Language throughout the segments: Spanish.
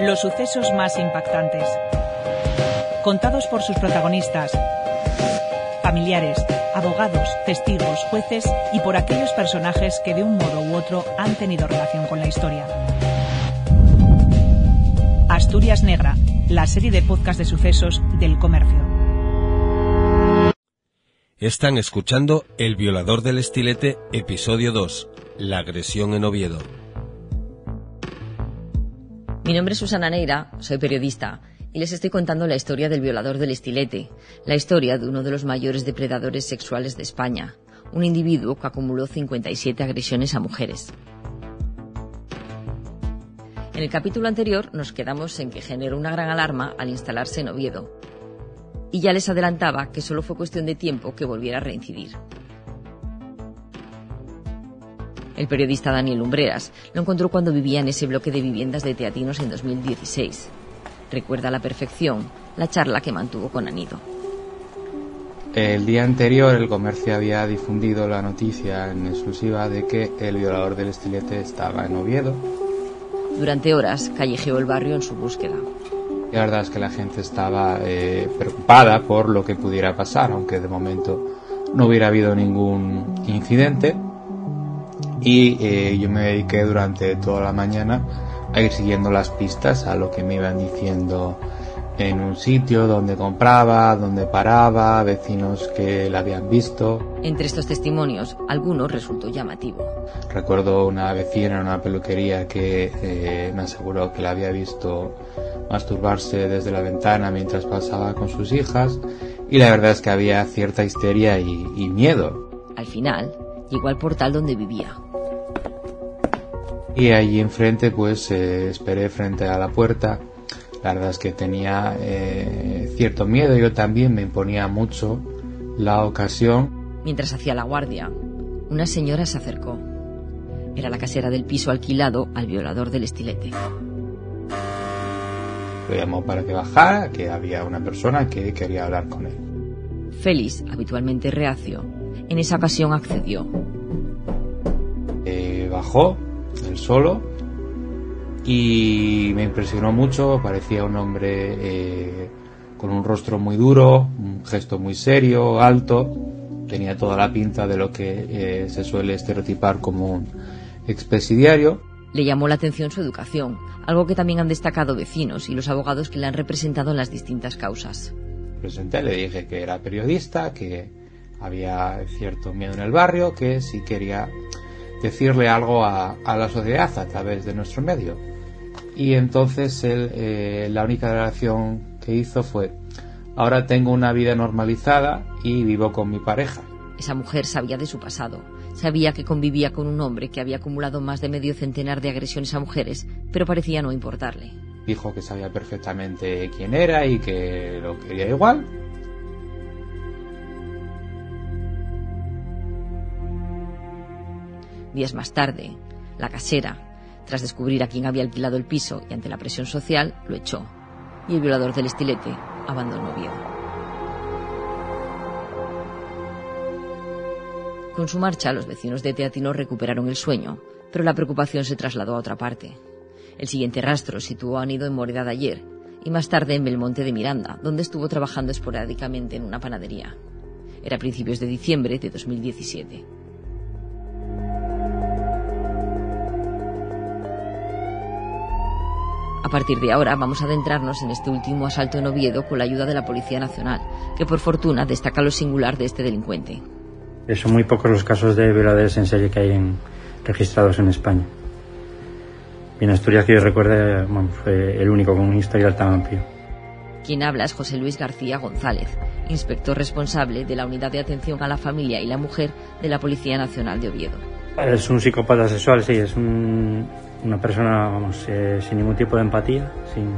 Los sucesos más impactantes. Contados por sus protagonistas, familiares, abogados, testigos, jueces y por aquellos personajes que de un modo u otro han tenido relación con la historia. Asturias Negra, la serie de podcast de sucesos del comercio. Están escuchando El violador del estilete, episodio 2, la agresión en Oviedo. Mi nombre es Susana Neira, soy periodista y les estoy contando la historia del violador del estilete, la historia de uno de los mayores depredadores sexuales de España, un individuo que acumuló 57 agresiones a mujeres. En el capítulo anterior nos quedamos en que generó una gran alarma al instalarse en Oviedo. Y ya les adelantaba que solo fue cuestión de tiempo que volviera a reincidir. El periodista Daniel Lumbreras lo encontró cuando vivía en ese bloque de viviendas de Teatinos en 2016. Recuerda a la perfección la charla que mantuvo con Anido. El día anterior el comercio había difundido la noticia en exclusiva de que el violador del estilete estaba en Oviedo. Durante horas callejeó el barrio en su búsqueda. La verdad es que la gente estaba eh, preocupada por lo que pudiera pasar, aunque de momento no hubiera habido ningún incidente y eh, yo me dediqué durante toda la mañana a ir siguiendo las pistas a lo que me iban diciendo en un sitio donde compraba, donde paraba, vecinos que la habían visto. Entre estos testimonios, alguno resultó llamativo. Recuerdo una vecina en una peluquería que eh, me aseguró que la había visto masturbarse desde la ventana mientras pasaba con sus hijas y la verdad es que había cierta histeria y, y miedo. Al final, llegó al portal donde vivía. Y allí enfrente pues eh, esperé frente a la puerta. La verdad es que tenía eh, cierto miedo, yo también me imponía mucho la ocasión. Mientras hacía la guardia, una señora se acercó. Era la casera del piso alquilado al violador del estilete. Lo llamó para que bajara, que había una persona que quería hablar con él. Félix, habitualmente reacio, en esa ocasión accedió. Eh, bajó, él solo, y me impresionó mucho, parecía un hombre eh, con un rostro muy duro, un gesto muy serio, alto, tenía toda la pinta de lo que eh, se suele estereotipar como un expresidiario. Le llamó la atención su educación, algo que también han destacado vecinos y los abogados que le han representado en las distintas causas. Presenté, le dije que era periodista, que había cierto miedo en el barrio, que si quería decirle algo a, a, la sociedad a través de nuestro medio. Y entonces él, eh, la única relación que hizo fue, ahora tengo una vida normalizada y vivo con mi pareja. Esa mujer sabía de su pasado, sabía que convivía con un hombre que había acumulado más de medio centenar de agresiones a mujeres, pero parecía no importarle. Dijo que sabía perfectamente quién era y que lo quería igual, Días más tarde, la casera, tras descubrir a quién había alquilado el piso y ante la presión social, lo echó. Y el violador del estilete abandonó Oviedo. Con su marcha, los vecinos de Teatino recuperaron el sueño, pero la preocupación se trasladó a otra parte. El siguiente rastro situó a Nido en Moreda de ayer y más tarde en Belmonte de Miranda, donde estuvo trabajando esporádicamente en una panadería. Era a principios de diciembre de 2017. A partir de ahora vamos a adentrarnos en este último asalto en Oviedo con la ayuda de la Policía Nacional, que por fortuna destaca lo singular de este delincuente. Son muy pocos los casos de violadores en serie que hay en, registrados en España. Y en Asturias, que yo recuerde, bueno, fue el único con un historial tan amplio. Quien habla es José Luis García González, inspector responsable de la Unidad de Atención a la Familia y la Mujer de la Policía Nacional de Oviedo. Es un psicópata sexual, sí, es un, una persona vamos, eh, sin ningún tipo de empatía, sin,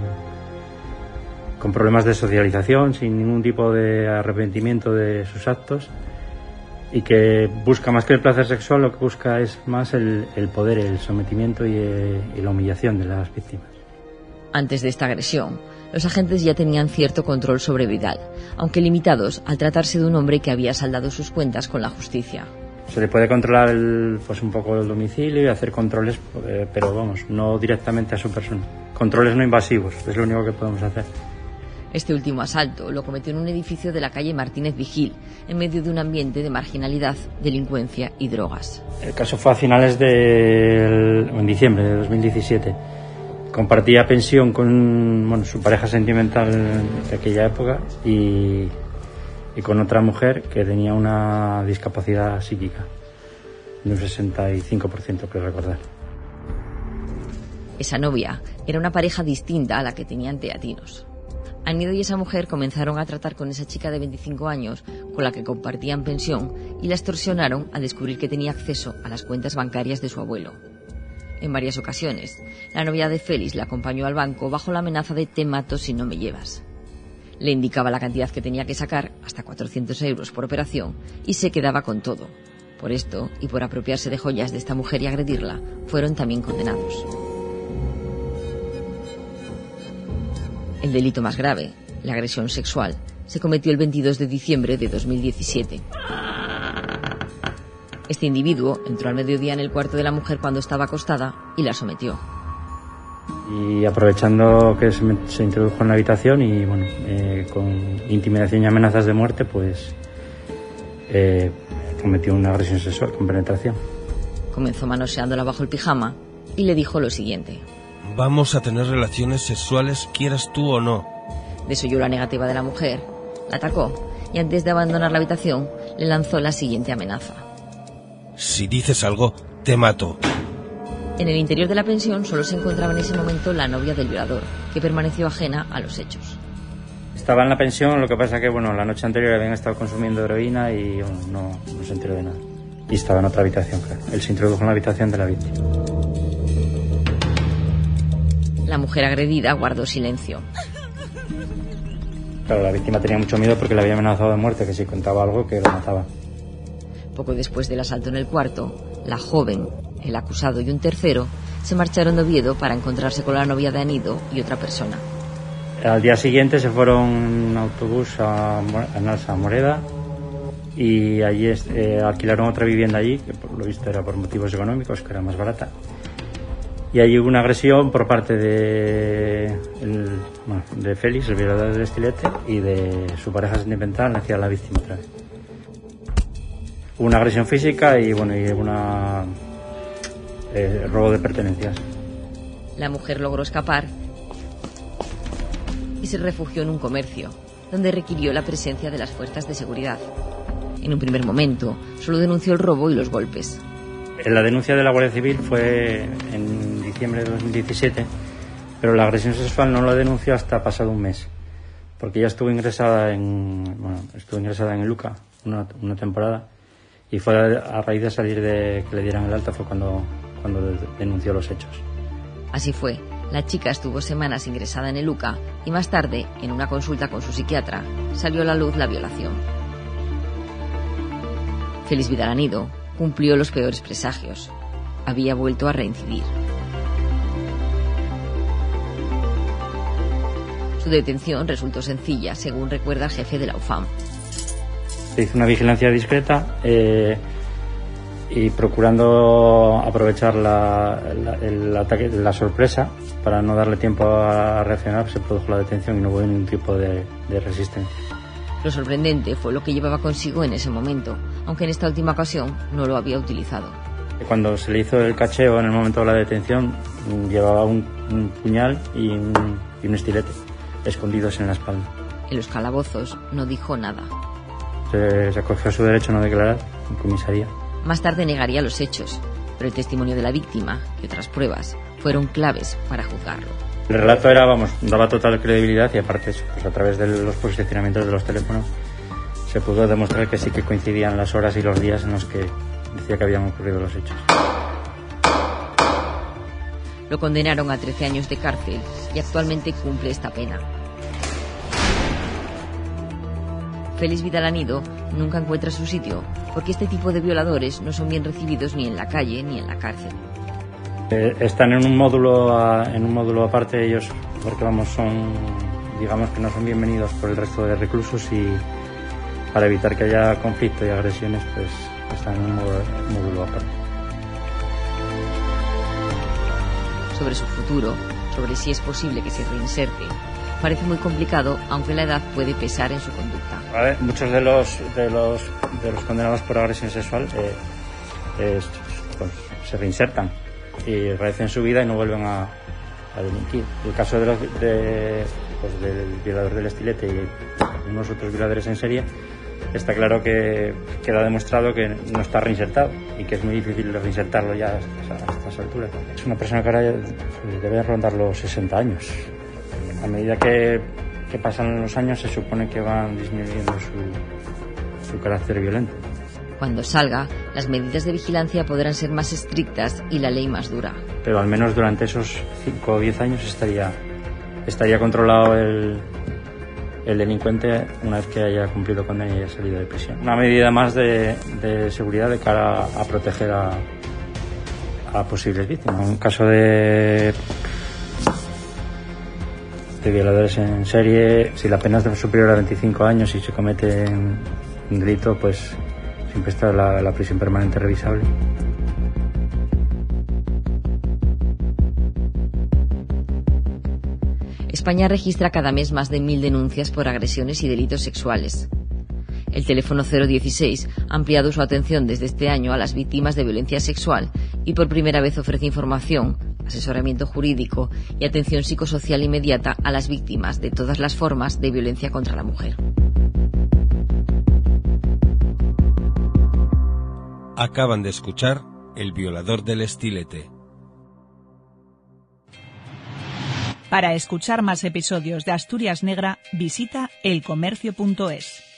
con problemas de socialización, sin ningún tipo de arrepentimiento de sus actos y que busca más que el placer sexual, lo que busca es más el, poder, el sometimiento eh, y la humillación de las víctimas. Antes de esta agresión, los agentes ya tenían cierto control sobre Vidal, aunque limitados al tratarse de un hombre que había saldado sus cuentas con la justicia. Se le puede controlar el, pues un poco el domicilio y hacer controles, eh, pero vamos, no directamente a su persona. Controles no invasivos, es lo único que podemos hacer. Este último asalto lo cometió en un edificio de la calle Martínez Vigil, en medio de un ambiente de marginalidad, delincuencia y drogas. El caso fue a finales de en diciembre de 2017. Compartía pensión con bueno, su pareja sentimental de aquella época y, y con otra mujer que tenía una discapacidad psíquica de un 65%, creo recordar. Esa novia era una pareja distinta a la que tenían teatinos. Anido y esa mujer comenzaron a tratar con esa chica de 25 años con la que compartían pensión y la extorsionaron al descubrir que tenía acceso a las cuentas bancarias de su abuelo. En varias ocasiones, la novia de Félix la acompañó al banco bajo la amenaza de te mato si no me llevas. Le indicaba la cantidad que tenía que sacar, hasta 400 euros por operación, y se quedaba con todo. Por esto, y por apropiarse de joyas de esta mujer y agredirla, fueron también condenados. El delito más grave, la agresión sexual, se cometió el 22 de diciembre de 2017. Este individuo entró al mediodía en el cuarto de la mujer cuando estaba acostada y la sometió. Y aprovechando que se, se introdujo en la habitación y bueno, eh, con intimidación y amenazas de muerte, pues eh, cometió una agresión sexual con penetración. Comenzó manoseándola bajo el pijama y le dijo lo siguiente. Vamos a tener relaciones sexuales quieras tú o no. Desoyó la negativa de la mujer, la atacó y antes de abandonar la habitación le lanzó la siguiente amenaza. Si dices algo, te mato. En el interior de la pensión solo se encontraba en ese momento la novia del violador, que permaneció ajena a los hechos. Estaba en la pensión, lo que pasa que bueno, la noche anterior habían estado consumiendo heroína y bueno, no, no se enteró de nada. Y estaba en otra habitación, claro. Él se introdujo en la habitación de la víctima. La mujer agredida guardó silencio. Claro, la víctima tenía mucho miedo porque le había amenazado de muerte, que si contaba algo que lo mataba. Poco después del asalto en el cuarto, la joven, el acusado y un tercero se marcharon de Oviedo para encontrarse con la novia de Anido y otra persona. Al día siguiente se fueron en autobús a, a Moreda, y allí eh, alquilaron otra vivienda allí, que por lo visto era por motivos económicos, que era más barata. Y allí hubo una agresión por parte de, de Félix, el violador del estilete, y de su pareja sentimental hacia la víctima otra vez. Hubo una agresión física y bueno, y una eh, robo de pertenencias. La mujer logró escapar y se refugió en un comercio, donde requirió la presencia de las fuerzas de seguridad. En un primer momento, solo denunció el robo y los golpes. La denuncia de la Guardia Civil fue en diciembre de 2017, pero la agresión sexual no la denunció hasta pasado un mes, porque ella estuvo ingresada en, bueno, estuvo ingresada en el Luca una, una temporada y fue a raíz de salir de que le dieran el alta fue cuando, cuando de- denunció los hechos. Así fue, la chica estuvo semanas ingresada en el UCA y más tarde, en una consulta con su psiquiatra, salió a la luz la violación. Félix Vidalanido cumplió los peores presagios. Había vuelto a reincidir. Su detención resultó sencilla, según recuerda el jefe de la UFAM. Se hizo una vigilancia discreta eh, y procurando aprovechar la, la- el ataque, la sorpresa para no darle tiempo a reaccionar, se produjo la detención y no hubo ningún tipo de, de resistencia. Lo sorprendente fue lo que llevaba consigo en ese momento, aunque en esta última ocasión no lo había utilizado. Cuando se le hizo el cacheo en el momento de la detención, llevaba un, un puñal y un, y un estilete escondidos en la espalda. En los calabozos no dijo nada. Se, se acogió a su derecho a no declarar en comisaría. Más tarde negaría los hechos, pero el testimonio de la víctima y otras pruebas fueron claves para juzgarlo. El relato era, vamos, daba total credibilidad y aparte pues a través de los posicionamientos de los teléfonos se pudo demostrar que sí que coincidían las horas y los días en los que decía que habían ocurrido los hechos. Lo condenaron a 13 años de cárcel y actualmente cumple esta pena. Félix Vidalanido nunca encuentra su sitio porque este tipo de violadores no son bien recibidos ni en la calle ni en la cárcel. Eh, están en un módulo a- en un módulo aparte ellos porque vamos son digamos que no son bienvenidos por el resto de reclusos y para evitar que haya conflicto y agresiones pues está en un módulo aparte. Sobre su futuro, sobre si es posible que se reinserte, parece muy complicado, aunque la edad puede pesar en su conducta. Muchos de los, de los, de los condenados por agresión sexual eh, pues, se reinsertan y realizan su vida y no vuelven a, a delinquir. El caso de los, de, pues, del violador del estilete y unos otros violadores en serie está claro que queda demostrado que no está reinsertado y que es muy difícil reinsertarlo ya a estas alturas. Es una persona que ahora debe rondar los 60 años. A medida que, que pasan los años se supone que van disminuyendo su, su carácter violento. Cuando salga, las medidas de vigilancia podrán ser más estrictas y la ley más dura. Pero al menos durante esos 5 o 10 años estaría, estaría controlado el, el delincuente una vez que haya cumplido con él y haya salido de prisión. Una medida más de, seguridad de cara a, proteger a, a, posibles víctimas. En caso de, de violadores en serie, si la pena es superior a 25 años y se comete un delito, pues siempre está la, la prisión permanente revisable. España registra cada mes más de mil denuncias por agresiones y delitos sexuales. El teléfono 016 ha ampliado su atención desde este año a las víctimas de violencia sexual y por primera vez ofrece información, asesoramiento jurídico y atención psicosocial inmediata a las víctimas de todas las formas de violencia contra la mujer. Acaban de escuchar El violador del estilete Para escuchar más episodios de Asturias Negra, visita elcomercio.es.